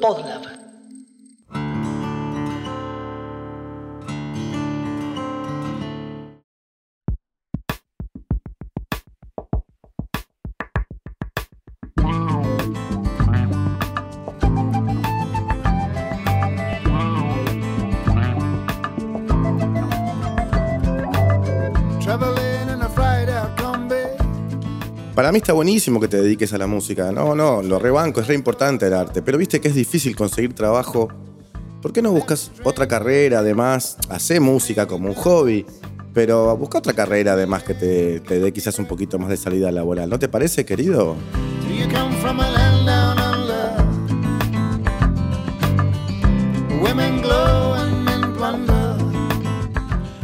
包子奶粉。Para mí está buenísimo que te dediques a la música. No, no, lo rebanco, es re importante el arte. Pero viste que es difícil conseguir trabajo. ¿Por qué no buscas otra carrera además? Hacé música como un hobby. Pero busca otra carrera además que te, te dé quizás un poquito más de salida laboral. ¿No te parece, querido?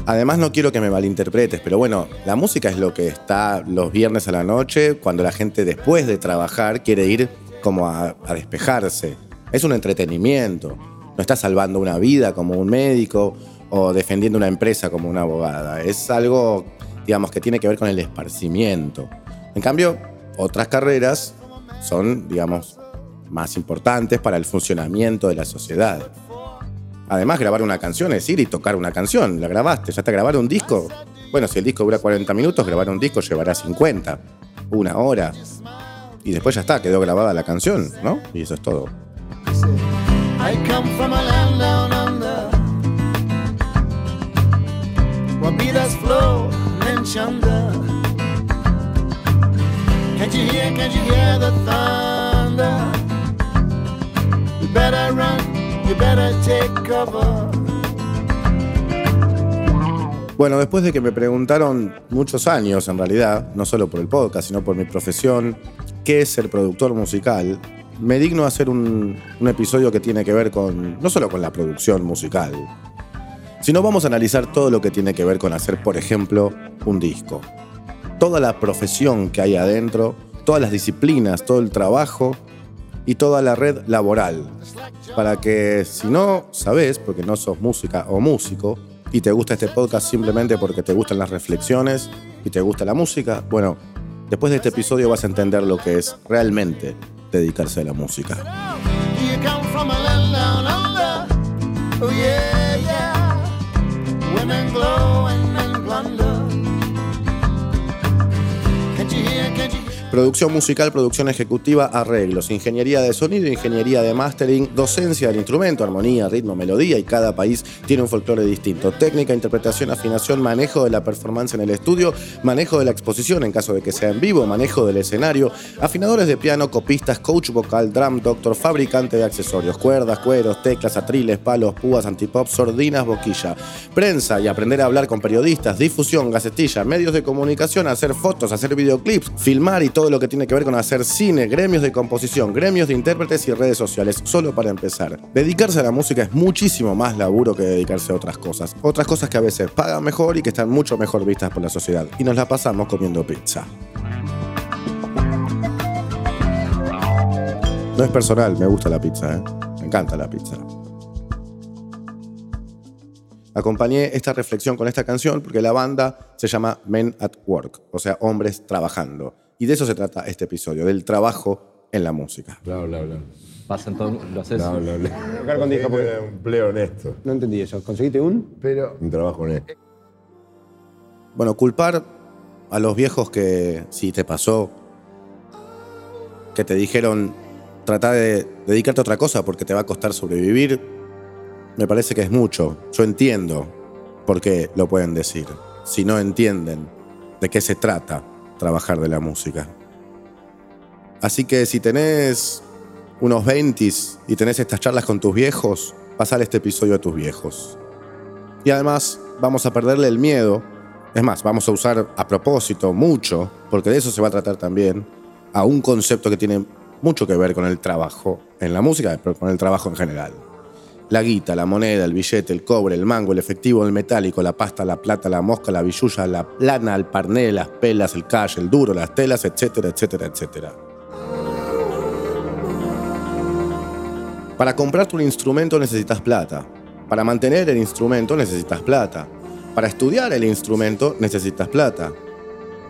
Además no quiero que me malinterpretes, pero bueno, la música es lo que está los viernes a la noche, cuando la gente después de trabajar quiere ir como a, despejarse. Es un entretenimiento. No está salvando una vida como un médico o defendiendo una empresa como una abogada. Es algo, digamos, que tiene que ver con el esparcimiento. En cambio, otras carreras son, digamos, más importantes para el funcionamiento de la sociedad. Además, grabar una canción es ir y tocar una canción. La grabaste, ya te grabar un disco. Bueno, si el disco dura 40 minutos, grabar un disco llevará 50, una hora. Y después ya está, quedó grabada la canción, ¿no? Y eso es todo. Bueno, después de que me preguntaron muchos años, en realidad, no solo por el podcast, sino por mi profesión, qué es ser productor musical, me digno hacer un, un episodio que tiene que ver con, no solo con la producción musical, sino vamos a analizar todo lo que tiene que ver con hacer, por ejemplo, un disco. Toda la profesión que hay adentro, todas las disciplinas, todo el trabajo y toda la red laboral. Para que si no sabes, porque no sos música o músico, y te gusta este podcast simplemente porque te gustan las reflexiones y te gusta la música, bueno, después de este episodio vas a entender lo que es realmente dedicarse a la música. Oh Producción musical, producción ejecutiva, arreglos, ingeniería de sonido, ingeniería de mastering, docencia del instrumento, armonía, ritmo, melodía y cada país tiene un folclore distinto. Técnica, interpretación, afinación, manejo de la performance en el estudio, manejo de la exposición en caso de que sea en vivo, manejo del escenario, afinadores de piano, copistas, coach vocal, drum doctor, fabricante de accesorios, cuerdas, cueros, teclas, atriles, palos, púas, antipop, sordinas, boquilla, prensa y aprender a hablar con periodistas, difusión, gacetilla, medios de comunicación, hacer fotos, hacer videoclips, filmar y todo lo que tiene que ver con hacer cine, gremios de composición, gremios de intérpretes y redes sociales, solo para empezar. Dedicarse a la música es muchísimo más laburo que dedicarse a otras cosas. Otras cosas que a veces pagan mejor y que están mucho mejor vistas por la sociedad. Y nos la pasamos comiendo pizza. No es personal, me gusta la pizza, ¿eh? Me encanta la pizza. Acompañé esta reflexión con esta canción porque la banda se llama Men at Work, o sea, hombres trabajando. Y de eso se trata este episodio, del trabajo en la música. Bla, bla, bla. Pasan todo, lo haces. Bla, bla, bla. Tocar con disco, porque- Un empleo honesto. No entendí eso. ¿Conseguiste un? Pero. Un trabajo honesto. Bueno, culpar a los viejos que si te pasó, que te dijeron trata de dedicarte a otra cosa porque te va a costar sobrevivir, me parece que es mucho. Yo entiendo por qué lo pueden decir. Si no entienden de qué se trata trabajar de la música. Así que si tenés unos 20 y tenés estas charlas con tus viejos, pasar este episodio a tus viejos. Y además vamos a perderle el miedo. Es más, vamos a usar a propósito mucho, porque de eso se va a tratar también, a un concepto que tiene mucho que ver con el trabajo en la música, pero con el trabajo en general. La guita, la moneda, el billete, el cobre, el mango, el efectivo, el metálico, la pasta, la plata, la mosca, la billulla, la lana, el parné, las pelas, el cash, el duro, las telas, etcétera, etcétera, etcétera. Para comprarte un instrumento necesitas plata. Para mantener el instrumento necesitas plata. Para estudiar el instrumento necesitas plata.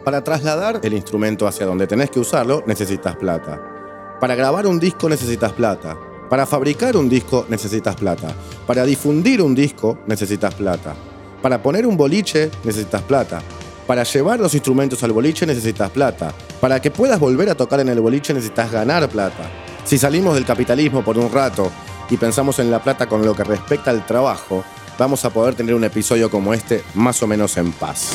Para trasladar el instrumento hacia donde tenés que usarlo necesitas plata. Para grabar un disco necesitas plata. Para fabricar un disco necesitas plata. Para difundir un disco necesitas plata. Para poner un boliche necesitas plata. Para llevar los instrumentos al boliche necesitas plata. Para que puedas volver a tocar en el boliche necesitas ganar plata. Si salimos del capitalismo por un rato y pensamos en la plata con lo que respecta al trabajo, vamos a poder tener un episodio como este más o menos en paz.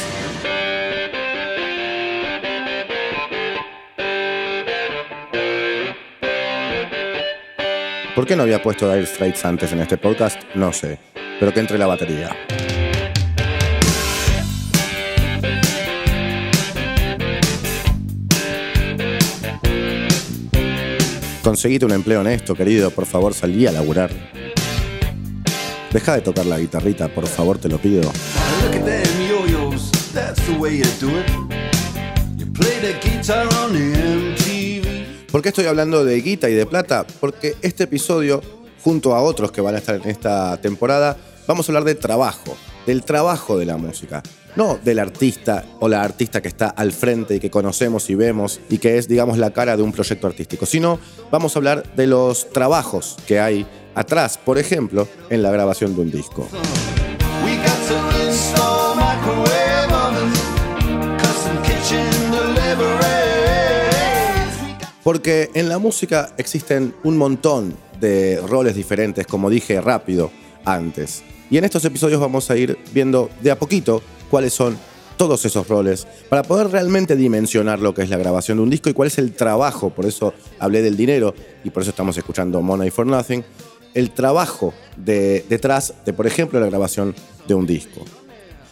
¿Por qué no había puesto Dire Straits antes en este podcast? No sé, pero que entre la batería. Conseguite un empleo honesto, querido, por favor, salí a laburar. Deja de tocar la guitarrita, por favor, te lo pido. ¿Por qué estoy hablando de guita y de plata? Porque este episodio, junto a otros que van a estar en esta temporada, vamos a hablar de trabajo, del trabajo de la música. No del artista o la artista que está al frente y que conocemos y vemos y que es, digamos, la cara de un proyecto artístico, sino vamos a hablar de los trabajos que hay atrás, por ejemplo, en la grabación de un disco. Porque en la música existen un montón de roles diferentes, como dije rápido antes. Y en estos episodios vamos a ir viendo de a poquito cuáles son todos esos roles para poder realmente dimensionar lo que es la grabación de un disco y cuál es el trabajo. Por eso hablé del dinero y por eso estamos escuchando Money for Nothing. El trabajo de, detrás de, por ejemplo, la grabación de un disco.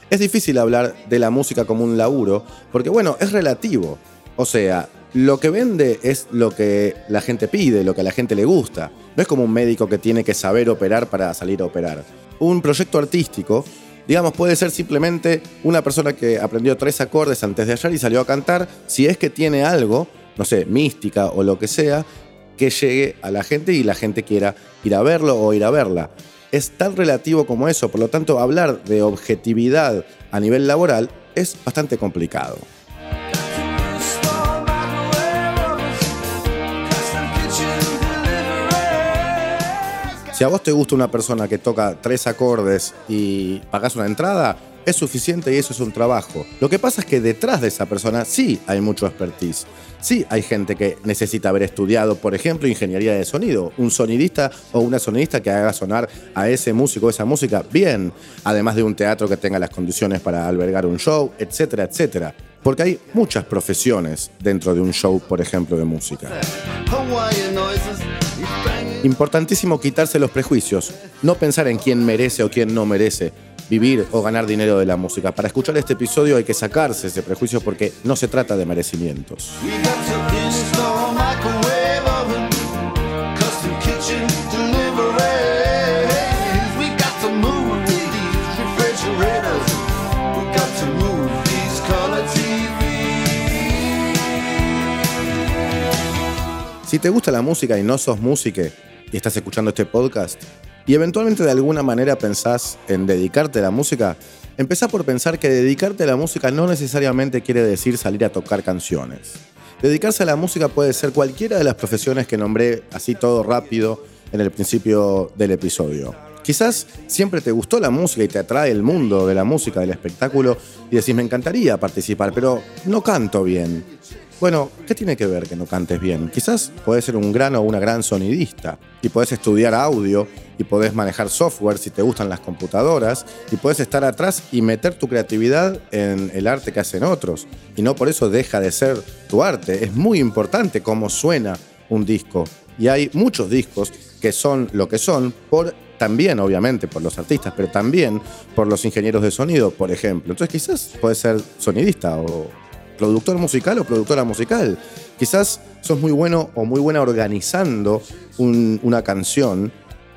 Es difícil hablar de la música como un laburo, porque bueno, es relativo. O sea, lo que vende es lo que la gente pide, lo que a la gente le gusta. No es como un médico que tiene que saber operar para salir a operar. Un proyecto artístico, digamos, puede ser simplemente una persona que aprendió tres acordes antes de ayer y salió a cantar, si es que tiene algo, no sé, mística o lo que sea, que llegue a la gente y la gente quiera ir a verlo o ir a verla es tan relativo como eso, por lo tanto hablar de objetividad a nivel laboral es bastante complicado. Si a vos te gusta una persona que toca tres acordes y pagás una entrada, es suficiente y eso es un trabajo. Lo que pasa es que detrás de esa persona sí hay mucho expertise. Sí hay gente que necesita haber estudiado, por ejemplo, ingeniería de sonido. Un sonidista o una sonidista que haga sonar a ese músico o esa música bien. Además de un teatro que tenga las condiciones para albergar un show, etcétera, etcétera. Porque hay muchas profesiones dentro de un show, por ejemplo, de música. Importantísimo quitarse los prejuicios, no pensar en quién merece o quién no merece vivir o ganar dinero de la música. Para escuchar este episodio hay que sacarse ese prejuicio porque no se trata de merecimientos. Si te gusta la música y no sos música y estás escuchando este podcast y eventualmente de alguna manera pensás en dedicarte a la música, empezá por pensar que dedicarte a la música no necesariamente quiere decir salir a tocar canciones. Dedicarse a la música puede ser cualquiera de las profesiones que nombré así todo rápido en el principio del episodio. Quizás siempre te gustó la música y te atrae el mundo de la música, del espectáculo, y decís, me encantaría participar, pero no canto bien. Bueno, ¿qué tiene que ver que no cantes bien? Quizás podés ser un gran o una gran sonidista y podés estudiar audio y podés manejar software si te gustan las computadoras y podés estar atrás y meter tu creatividad en el arte que hacen otros. Y no por eso deja de ser tu arte. Es muy importante cómo suena un disco. Y hay muchos discos que son lo que son por también obviamente por los artistas, pero también por los ingenieros de sonido, por ejemplo. Entonces quizás puedes ser sonidista o productor musical o productora musical. Quizás sos muy bueno o muy buena organizando un- una canción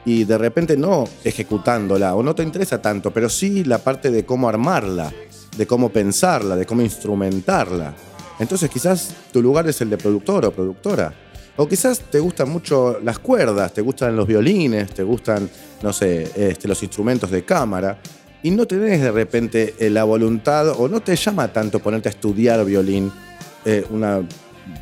y de repente no ejecutándola o no te interesa tanto, pero sí la parte de cómo armarla, de cómo pensarla, de cómo instrumentarla. Entonces quizás tu lugar es el de productor o productora. O quizás te gustan mucho las cuerdas, te gustan los violines, te gustan, no sé, este, los instrumentos de cámara. Y no tenés de repente eh, la voluntad o no te llama tanto ponerte a estudiar violín eh, una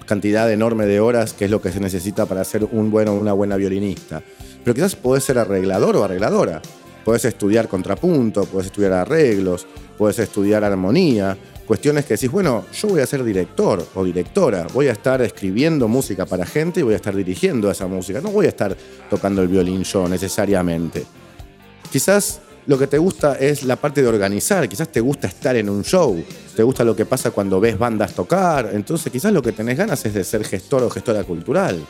cantidad enorme de horas que es lo que se necesita para ser un bueno una buena violinista. Pero quizás podés ser arreglador o arregladora. Podés estudiar contrapunto, podés estudiar arreglos, podés estudiar armonía, cuestiones que decís, bueno, yo voy a ser director o directora, voy a estar escribiendo música para gente y voy a estar dirigiendo esa música, no voy a estar tocando el violín yo necesariamente. Quizás lo que te gusta es la parte de organizar, quizás te gusta estar en un show, te gusta lo que pasa cuando ves bandas tocar, entonces quizás lo que tenés ganas es de ser gestor o gestora cultural.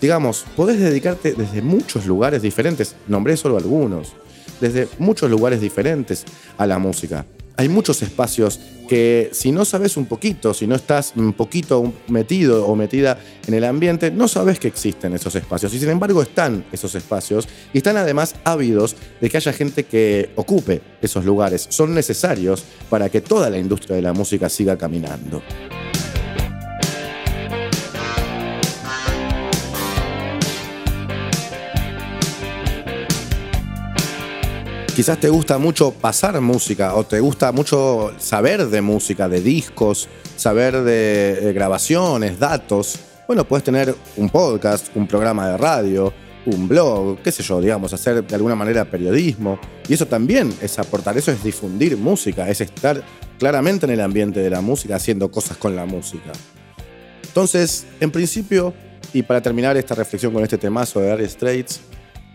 Digamos, podés dedicarte desde muchos lugares diferentes, nombré solo algunos, desde muchos lugares diferentes a la música hay muchos espacios que si no sabes un poquito, si no estás un poquito metido o metida en el ambiente, no sabes que existen esos espacios. Y sin embargo están esos espacios y están además ávidos de que haya gente que ocupe esos lugares. Son necesarios para que toda la industria de la música siga caminando. Quizás te gusta mucho pasar música o te gusta mucho saber de música, de discos, saber de, grabaciones, datos. Bueno, puedes tener un podcast, un programa de radio, un blog, qué sé yo, digamos, hacer de alguna manera periodismo. Y eso también es aportar, eso es difundir música, es estar claramente en el ambiente de la música, haciendo cosas con la música. Entonces, en principio, y para terminar esta reflexión con este temazo de Dire Straits,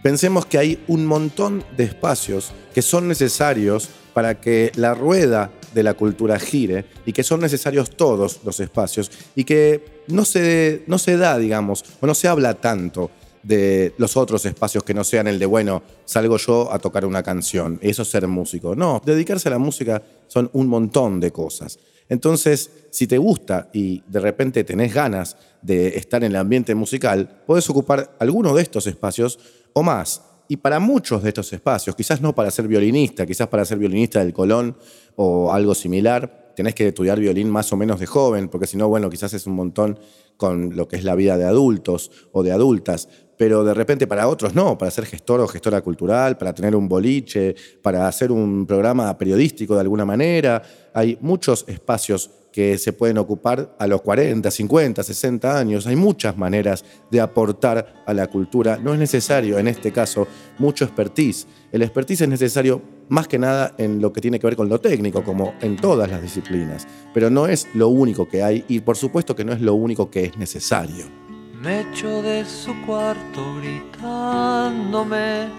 Pensemos que hay un montón de espacios que son necesarios para que la rueda de la cultura gire y que son necesarios todos los espacios y que no se, no se da, digamos, o no se habla tanto de los otros espacios que no sean el de, bueno, salgo yo a tocar una canción, eso es ser músico. No, dedicarse a la música son un montón de cosas. Entonces, si te gusta y de repente tenés ganas de estar en el ambiente musical, podés ocupar alguno de estos espacios o más. Y para muchos de estos espacios, quizás no para ser violinista, quizás para ser violinista del Colón o algo similar, tenés que estudiar violín más o menos de joven, porque si no, bueno, quizás es un montón con lo que es la vida de adultos o de adultas, pero de repente para otros no, para ser gestor o gestora cultural, para tener un boliche, para hacer un programa periodístico de alguna manera. Hay muchos espacios que se pueden ocupar a los 40, 50, 60 años. Hay muchas maneras de aportar a la cultura. No es necesario, en este caso, mucho expertise. El expertise es necesario más que nada en lo que tiene que ver con lo técnico, como en todas las disciplinas. Pero no es lo único que hay y por supuesto que no es lo único que es necesario. Me echo de su cuarto gritándome,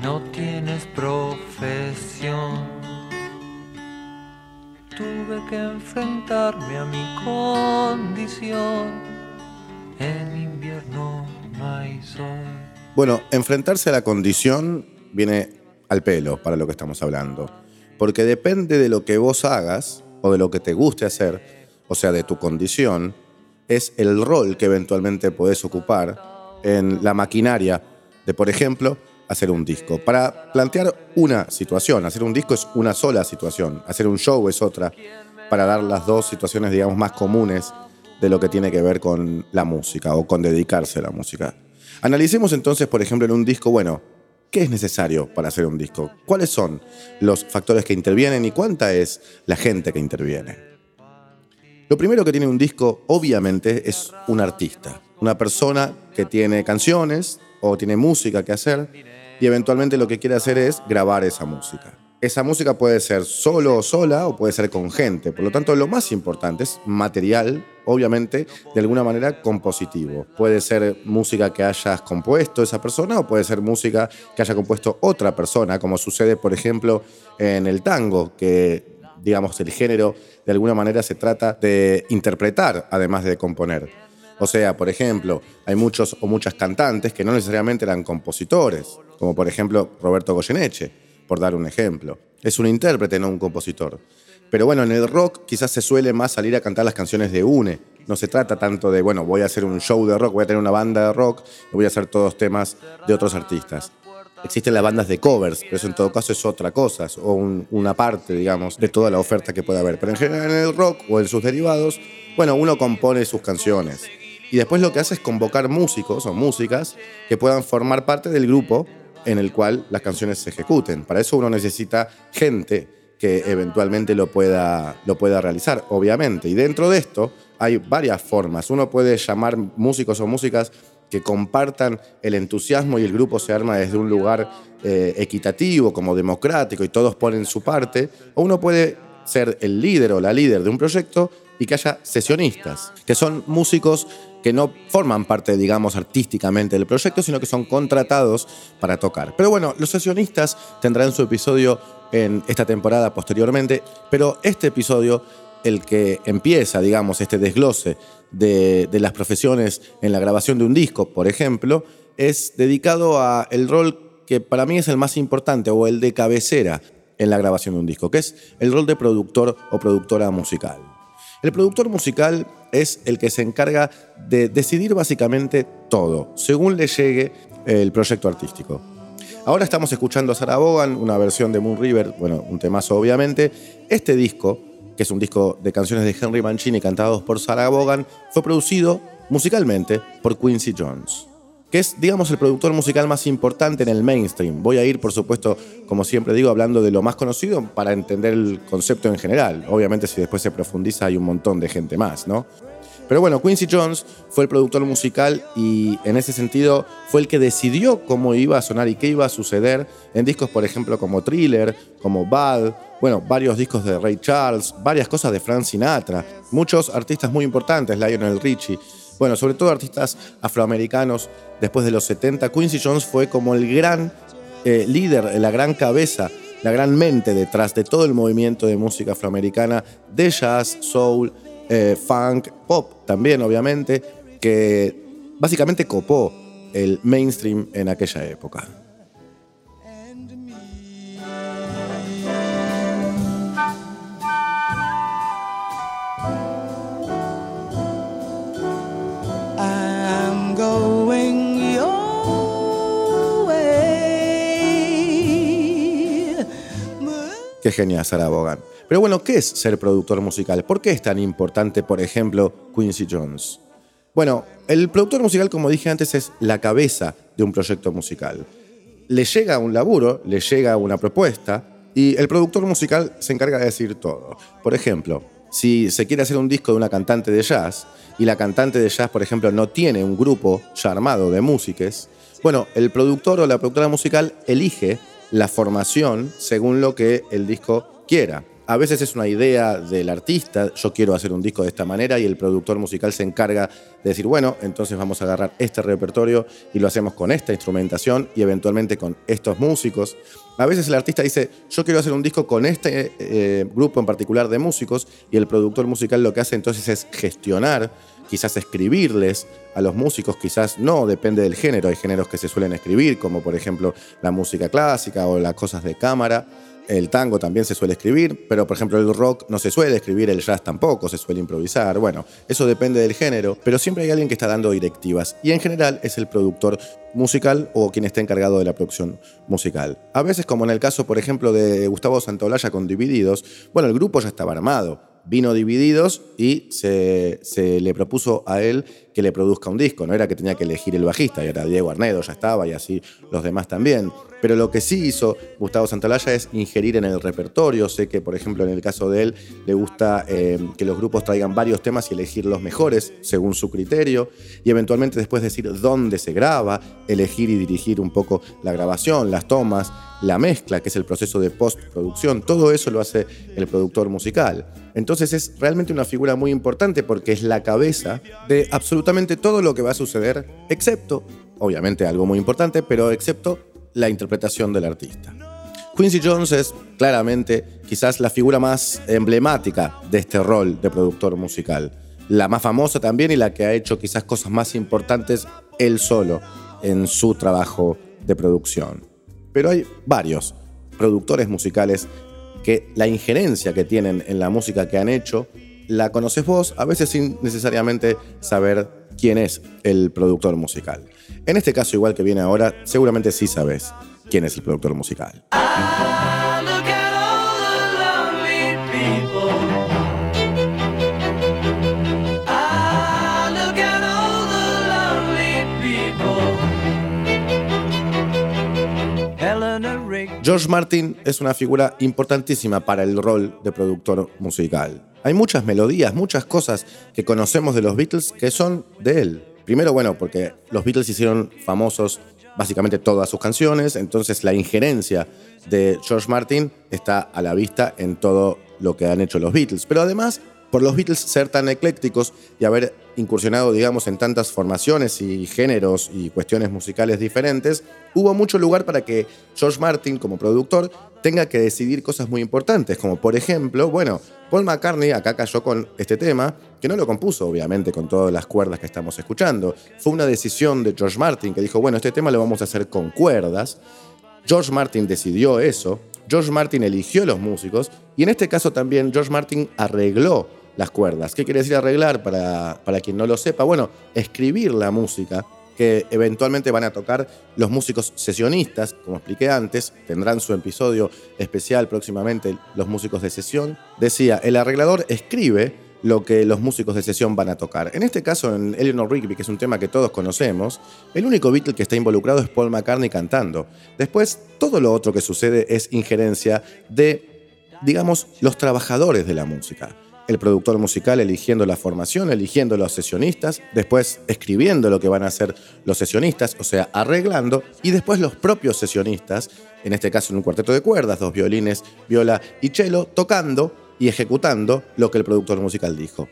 no tienes profesión tuve que enfrentarme a mi condición. En invierno no hay sol. Bueno, enfrentarse a la condición viene al pelo para lo que estamos hablando. Porque depende de lo que vos hagas o de lo que te guste hacer, o sea, de tu condición, es el rol que eventualmente podés ocupar en la maquinaria de, por ejemplo, hacer un disco. Para plantear una situación, hacer un disco es una sola situación, hacer un show es otra, para dar las dos situaciones, digamos, más comunes de lo que tiene que ver con la música o con dedicarse a la música. Analicemos entonces, por ejemplo, en un disco, bueno, ¿qué es necesario para hacer un disco? ¿Cuáles son los factores que intervienen y cuánta es la gente que interviene? Lo primero que tiene un disco, obviamente, es un artista, una persona que tiene canciones o tiene música que hacer y eventualmente lo que quiere hacer es grabar esa música. Esa música puede ser solo o sola o puede ser con gente. Por lo tanto, lo más importante es material, obviamente, de alguna manera compositivo. Puede ser música que hayas compuesto esa persona o puede ser música que haya compuesto otra persona, como sucede, por ejemplo, en el tango, que, digamos, el género de alguna manera se trata de interpretar, además de componer. O sea, por ejemplo, hay muchos o muchas cantantes que no necesariamente eran compositores, como por ejemplo Roberto Goyeneche, por dar un ejemplo. Es un intérprete, no un compositor. Pero bueno, en el rock quizás se suele más salir a cantar las canciones de UNE. No se trata tanto de, bueno, voy a hacer un show de rock, voy a tener una banda de rock voy a hacer todos temas de otros artistas. Existen las bandas de covers, pero eso en todo caso es otra cosa, o una parte, digamos, de toda la oferta que puede haber. Pero en general en el rock o en sus derivados, bueno, uno compone sus canciones. Y después lo que hace es convocar músicos o músicas que puedan formar parte del grupo en el cual las canciones se ejecuten. Para eso uno necesita gente que eventualmente lo pueda, lo pueda realizar, obviamente. Y dentro de esto hay varias formas. Uno puede llamar músicos o músicas que compartan el entusiasmo y el grupo se arma desde un lugar eh, equitativo, como democrático, y todos ponen su parte. O uno puede ser el líder o la líder de un proyecto y que haya sesionistas, que son músicos que no forman parte, digamos, artísticamente del proyecto, sino que son contratados para tocar. Pero bueno, los sesionistas tendrán su episodio en esta temporada posteriormente, pero este episodio, el que empieza, digamos, este desglose de, de las profesiones en la grabación de un disco, por ejemplo, es dedicado a el rol que para mí es el más importante o el de cabecera en la grabación de un disco, que es el rol de productor o productora musical. El productor musical es el que se encarga de decidir básicamente todo, según le llegue el proyecto artístico. Ahora estamos escuchando a Sarah Vaughan, una versión de Moon River, bueno, un temazo obviamente. Este disco, que es un disco de canciones de Henry Mancini cantados por Sarah Vaughan, fue producido musicalmente por Quincy Jones que es, digamos, el productor musical más importante en el mainstream. Voy a ir, por supuesto, como siempre digo, hablando de lo más conocido para entender el concepto en general. Obviamente, si después se profundiza, hay un montón de gente más, ¿no? Pero bueno, Quincy Jones fue el productor musical y en ese sentido fue el que decidió cómo iba a sonar y qué iba a suceder en discos, por ejemplo, como Thriller, como Bad, bueno, varios discos de Ray Charles, varias cosas de Frank Sinatra, muchos artistas muy importantes, Lionel Richie. Bueno, sobre todo artistas afroamericanos después de los 70. Quincy Jones fue como el gran eh, líder, la gran cabeza, la gran mente detrás de todo el movimiento de música afroamericana, de jazz, soul, eh, funk, pop también, obviamente, que básicamente copó el mainstream en aquella época. Qué genial, Sarah Vaughan. Pero bueno, ¿qué es ser productor musical? ¿Por qué es tan importante, por ejemplo, Quincy Jones? Bueno, el productor musical, como dije antes, es la cabeza de un proyecto musical. Le llega un laburo, le llega una propuesta y el productor musical se encarga de decir todo. Por ejemplo, si se quiere hacer un disco de una cantante de jazz y la cantante de jazz, por ejemplo, no tiene un grupo ya armado de músicos, bueno, el productor o la productora musical elige la formación según lo que el disco quiera. A veces es una idea del artista, yo quiero hacer un disco de esta manera y el productor musical se encarga de decir, bueno, entonces vamos a agarrar este repertorio y lo hacemos con esta instrumentación y eventualmente con estos músicos. A veces el artista dice, yo quiero hacer un disco con este eh, grupo en particular de músicos y el productor musical lo que hace entonces es gestionar, quizás escribirles a los músicos, quizás no, depende del género, hay géneros que se suelen escribir, como por ejemplo la música clásica o las cosas de cámara. El tango también se suele escribir, pero por ejemplo el rock no se suele escribir, el jazz tampoco, se suele improvisar. Bueno, eso depende del género, pero siempre hay alguien que está dando directivas y en general es el productor musical o quien está encargado de la producción musical. A veces, como en el caso, por ejemplo, de Gustavo Santaolalla con Divididos, bueno, el grupo ya estaba armado, vino Divididos y se, se, le propuso a él que le produzca un disco. No era que tenía que elegir el bajista, y era Diego Arnedo, ya estaba, y así los demás también. Pero lo que sí hizo Gustavo Santaolalla es ingerir en el repertorio. Sé que, por ejemplo, en el caso de él, le gusta eh, que los grupos traigan varios temas y elegir los mejores según su criterio. Y eventualmente después decir dónde se graba, elegir y dirigir un poco la grabación, las tomas, la mezcla, que es el proceso de postproducción. Todo eso lo hace el productor musical. Entonces es realmente una figura muy importante porque es la cabeza de absolutamente todo lo que va a suceder, excepto, obviamente algo muy importante, pero excepto la interpretación del artista. Quincy Jones es claramente quizás la figura más emblemática de este rol de productor musical. La más famosa también y la que ha hecho quizás cosas más importantes él solo en su trabajo de producción. Pero hay varios productores musicales que la injerencia que tienen en la música que han hecho la conoces vos, a veces sin necesariamente saber quién es el productor musical. En este caso, igual que viene ahora, seguramente sí sabes quién es el productor musical. George Martin es una figura importantísima para el rol de productor musical. Hay muchas melodías, muchas cosas que conocemos de los Beatles que son de él. Primero, bueno, porque los Beatles hicieron famosos básicamente todas sus canciones, entonces la injerencia de George Martin está a la vista en todo lo que han hecho los Beatles. Pero además, por los Beatles ser tan eclécticos y haber incursionado, digamos, en tantas formaciones y géneros y cuestiones musicales diferentes, hubo mucho lugar para que George Martin, como productor, tenga que decidir cosas muy importantes, como por ejemplo, bueno, Paul McCartney acá cayó con este tema, que no lo compuso obviamente con todas las cuerdas que estamos escuchando. Fue una decisión de George Martin que dijo, bueno, este tema lo vamos a hacer con cuerdas. George Martin decidió eso, George Martin eligió los músicos y en este caso también George Martin arregló las cuerdas. ¿Qué quiere decir arreglar para, para quien no lo sepa? Bueno, escribir la música que eventualmente van a tocar los músicos sesionistas, como expliqué antes, tendrán su episodio especial próximamente los músicos de sesión. Decía, el arreglador escribe lo que los músicos de sesión van a tocar. En este caso, en Eleanor Rigby, que es un tema que todos conocemos, el único Beatle que está involucrado es Paul McCartney cantando. Después, todo lo otro que sucede es injerencia de, digamos, los trabajadores de la música el productor musical eligiendo la formación, eligiendo los sesionistas, después escribiendo lo que van a hacer los sesionistas, o sea, arreglando, y después los propios sesionistas, en este caso en un cuarteto de cuerdas, dos violines, viola y cello, tocando y ejecutando lo que el productor musical dijo.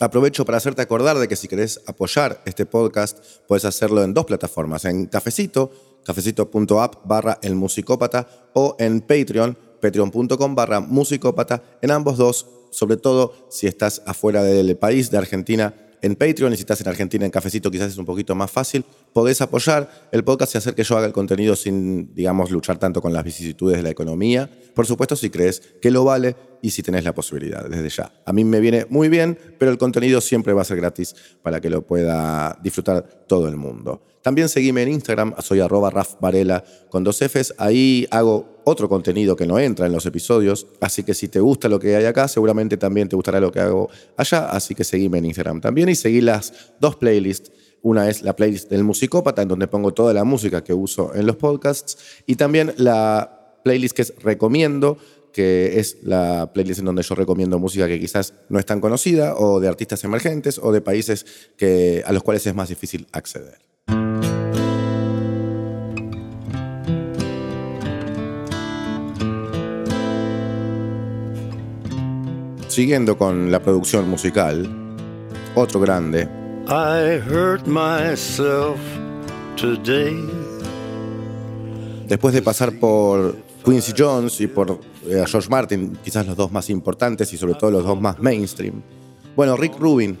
Aprovecho para hacerte acordar de que si querés apoyar este podcast, puedes hacerlo en dos plataformas, en Cafecito, cafecito.app barra el musicópata o en Patreon, patreon.com barra musicópata. En ambos dos, sobre todo si estás afuera del país, de Argentina, en Patreon y si estás en Argentina en Cafecito quizás es un poquito más fácil, podés apoyar el podcast y hacer que yo haga el contenido sin, digamos, luchar tanto con las vicisitudes de la economía. Por supuesto, si crees que lo vale y si tenés la posibilidad, desde ya. A mí me viene muy bien, pero el contenido siempre va a ser gratis para que lo pueda disfrutar todo el mundo. También seguime en Instagram, soy arroba Raf Varela con dos Fs. Ahí hago otro contenido que no entra en los episodios, así que si te gusta lo que hay acá, seguramente también te gustará lo que hago allá, así que seguime en Instagram también y seguí las dos playlists. Una es la playlist del musicópata, en donde pongo toda la música que uso en los podcasts, y también la playlist que es recomiendo, que es la playlist en donde yo recomiendo música que quizás no es tan conocida, o de artistas emergentes, o de países que, a los cuales es más difícil acceder. Siguiendo con la producción musical, otro grande, I hurt myself today. después de pasar por Quincy Jones y por eh, George Martin, quizás los dos más importantes y sobre todo los dos más mainstream. Bueno, Rick Rubin,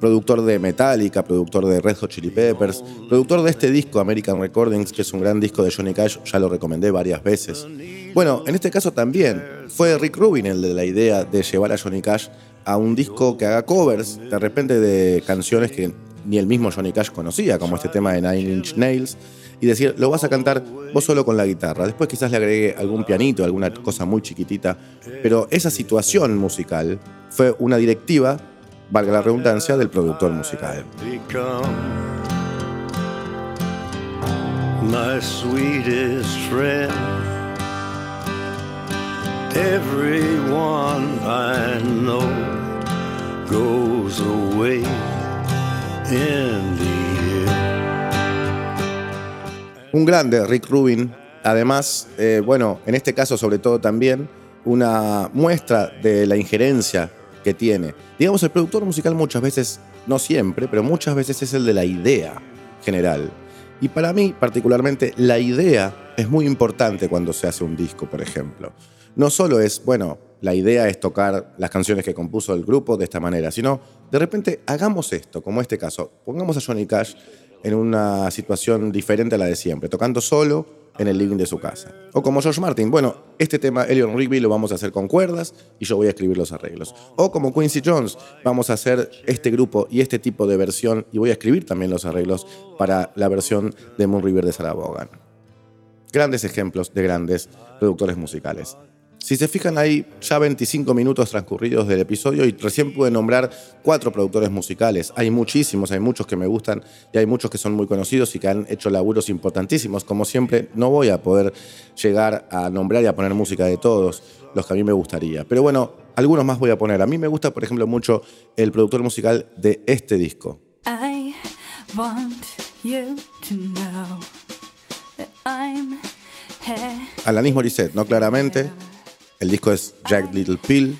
productor de Metallica, productor de Red Hot Chili Peppers, productor de este disco American Recordings, que es un gran disco de Johnny Cash, ya lo recomendé varias veces. Bueno, en este caso también fue Rick Rubin el de la idea de llevar a Johnny Cash a un disco que haga covers de repente de canciones que ni el mismo Johnny Cash conocía, como este tema de Nine Inch Nails, y decir, lo vas a cantar vos solo con la guitarra. Después quizás le agregué algún pianito, alguna cosa muy chiquitita, pero esa situación musical fue una directiva, valga la redundancia, del productor musical. my sweetest friend. Everyone I know goes away in the end. Un grande, Rick Rubin. Además, eh, bueno, en este caso sobre todo también una muestra de la injerencia que tiene. Digamos, el productor musical muchas veces, no siempre, pero muchas veces es el de la idea general. Y para mí, particularmente, la idea es muy importante cuando se hace un disco, por ejemplo. No solo es, bueno, la idea es tocar las canciones que compuso el grupo de esta manera, sino de repente hagamos esto, como este caso. Pongamos a Johnny Cash en una situación diferente a la de siempre, tocando solo en el living de su casa. O como George Martin, bueno, este tema Eleanor Rigby lo vamos a hacer con cuerdas y yo voy a escribir los arreglos. O como Quincy Jones, vamos a hacer este grupo y este tipo de versión y voy a escribir también los arreglos para la versión de Moon River de Sarah Vaughan. Grandes ejemplos de grandes productores musicales. Si se fijan, hay ya 25 minutos transcurridos del episodio y recién pude nombrar cuatro productores musicales. Hay muchísimos, hay muchos que me gustan y hay muchos que son muy conocidos y que han hecho laburos importantísimos. Como siempre, no voy a poder llegar a nombrar y a poner música de todos los que a mí me gustaría. Pero bueno, algunos más voy a poner. A mí me gusta, por ejemplo, mucho el productor musical de este disco. I want you to know that I'm here. Alanis Morissette, no claramente. El disco es Jack Little Pill.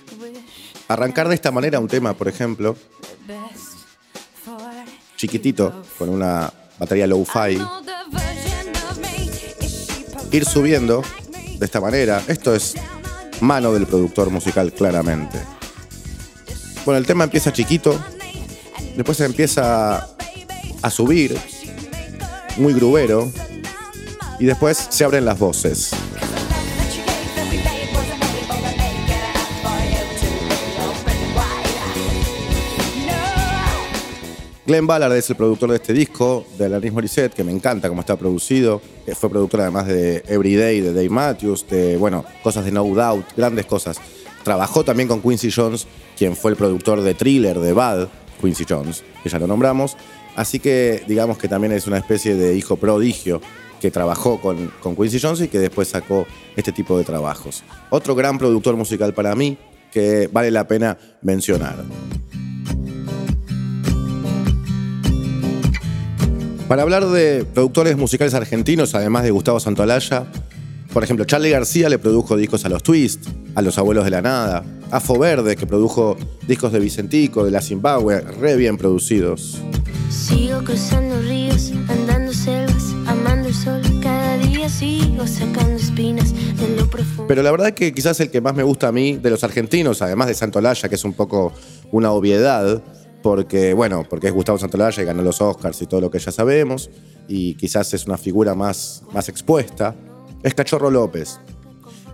Arrancar de esta manera un tema, por ejemplo, chiquitito, con una batería low-fi, ir subiendo de esta manera. Esto es mano del productor musical, claramente. Bueno, el tema empieza chiquito, después empieza a subir, muy grubero, y después se abren las voces. Glenn Ballard es el productor de este disco, de Alanis Morissette, que me encanta cómo está producido. Fue productor además de Everyday, de Dave Matthews, de, bueno, cosas de No Doubt, grandes cosas. Trabajó también con Quincy Jones, quien fue el productor de Thriller, de Bad, Quincy Jones, que ya lo nombramos. Así que digamos que también es una especie de hijo prodigio que trabajó con, con Quincy Jones y que después sacó este tipo de trabajos. Otro gran productor musical para mí que vale la pena mencionar. Para hablar de productores musicales argentinos, además de Gustavo Santolaya, por ejemplo, Charlie García le produjo discos a los Twist, a los Abuelos de la Nada, a Fo Verde, que produjo discos de Vicentico, de la Zimbabue, re bien producidos. Sigo cruzando ríos, andando selvas, amando el sol. Cada día sigo sacando espinas de lo profundo. Pero la verdad que quizás el que más me gusta a mí de los argentinos, además de Santolaya, que es un poco una obviedad, porque, bueno, porque es Gustavo Santolaya y ganó los Oscars y todo lo que ya sabemos, y quizás es una figura más, más expuesta, es Cachorro López.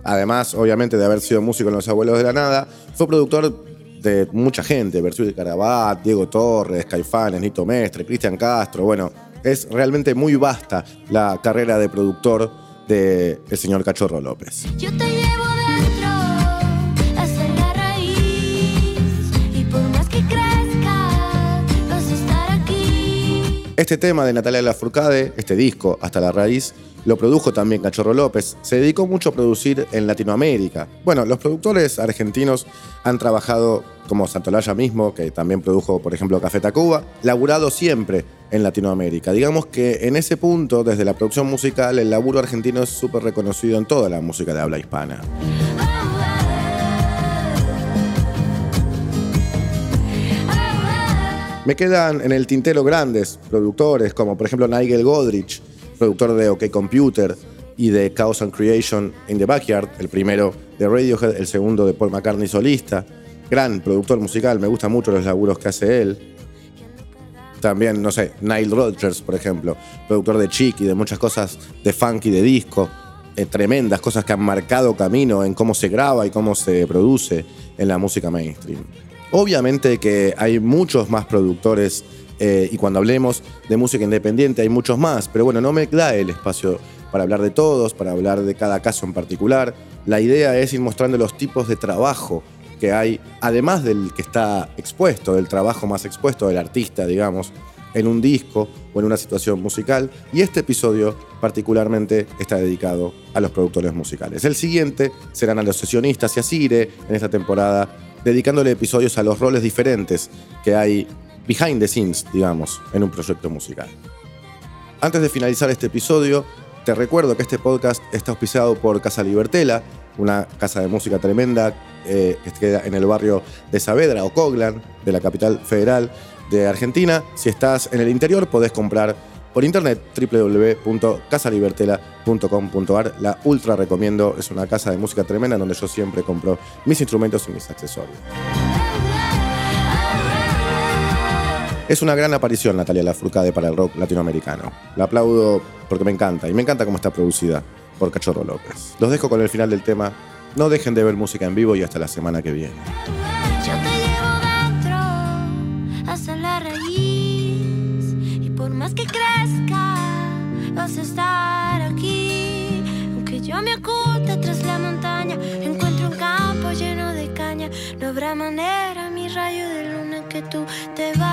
Además, obviamente, de haber sido músico en Los Abuelos de la Nada, fue productor de mucha gente, Versuit de Carabat, Diego Torres, Caifanes, Nito Mestre, Cristian Castro, bueno, es realmente muy vasta la carrera de productor del señor Cachorro López. Yo te llevo Este tema de Natalia Lafourcade, este disco, Hasta la Raíz, lo produjo también Cachorro López. Se dedicó mucho a producir en Latinoamérica. Bueno, los productores argentinos han trabajado, como Santolaya mismo, que también produjo, por ejemplo, Café Tacuba, laburado siempre en Latinoamérica. Digamos que en ese punto, desde la producción musical, el laburo argentino es súper reconocido en toda la música de habla hispana. Me quedan en el tintero grandes productores, como por ejemplo Nigel Godrich, productor de OK Computer y de Chaos and Creation in the Backyard, el primero de Radiohead, el segundo de Paul McCartney solista. Gran productor musical, me gustan mucho los laburos que hace él. También, no sé, Nile Rodgers, por ejemplo, productor de Chic y de muchas cosas de funk y de disco. eh, tremendas cosas que han marcado camino en cómo se graba y cómo se produce en la música mainstream. Obviamente que hay muchos más productores eh, y cuando hablemos de música independiente hay muchos más, pero bueno, no me da el espacio para hablar de todos, para hablar de cada caso en particular. La idea es ir mostrando los tipos de trabajo que hay, además del que está expuesto, del trabajo más expuesto del artista, digamos, en un disco o en una situación musical. Y este episodio particularmente está dedicado a los productores musicales. El siguiente serán a los sesionistas y así iré en esta temporada dedicándole episodios a los roles diferentes que hay behind the scenes, digamos, en un proyecto musical. Antes de finalizar este episodio, te recuerdo que este podcast está auspiciado por Casa Libertela, una casa de música tremenda eh, que queda en el barrio de Saavedra o Coglan, de la capital federal de Argentina. Si estás en el interior, podés comprar por internet www.casalibertela.com.ar. La ultra recomiendo, es una casa de música tremenda donde yo siempre compro mis instrumentos y mis accesorios. Es una gran aparición Natalia Lafourcade para el rock latinoamericano. La aplaudo porque me encanta y me encanta cómo está producida por Cachorro López. Los dejo con el final del tema. No dejen de ver música en vivo y hasta la semana que viene. estar aquí. Aunque yo me oculte tras la montaña, encuentro un campo lleno de caña. No habrá manera, mi rayo de luna, que tú te vas.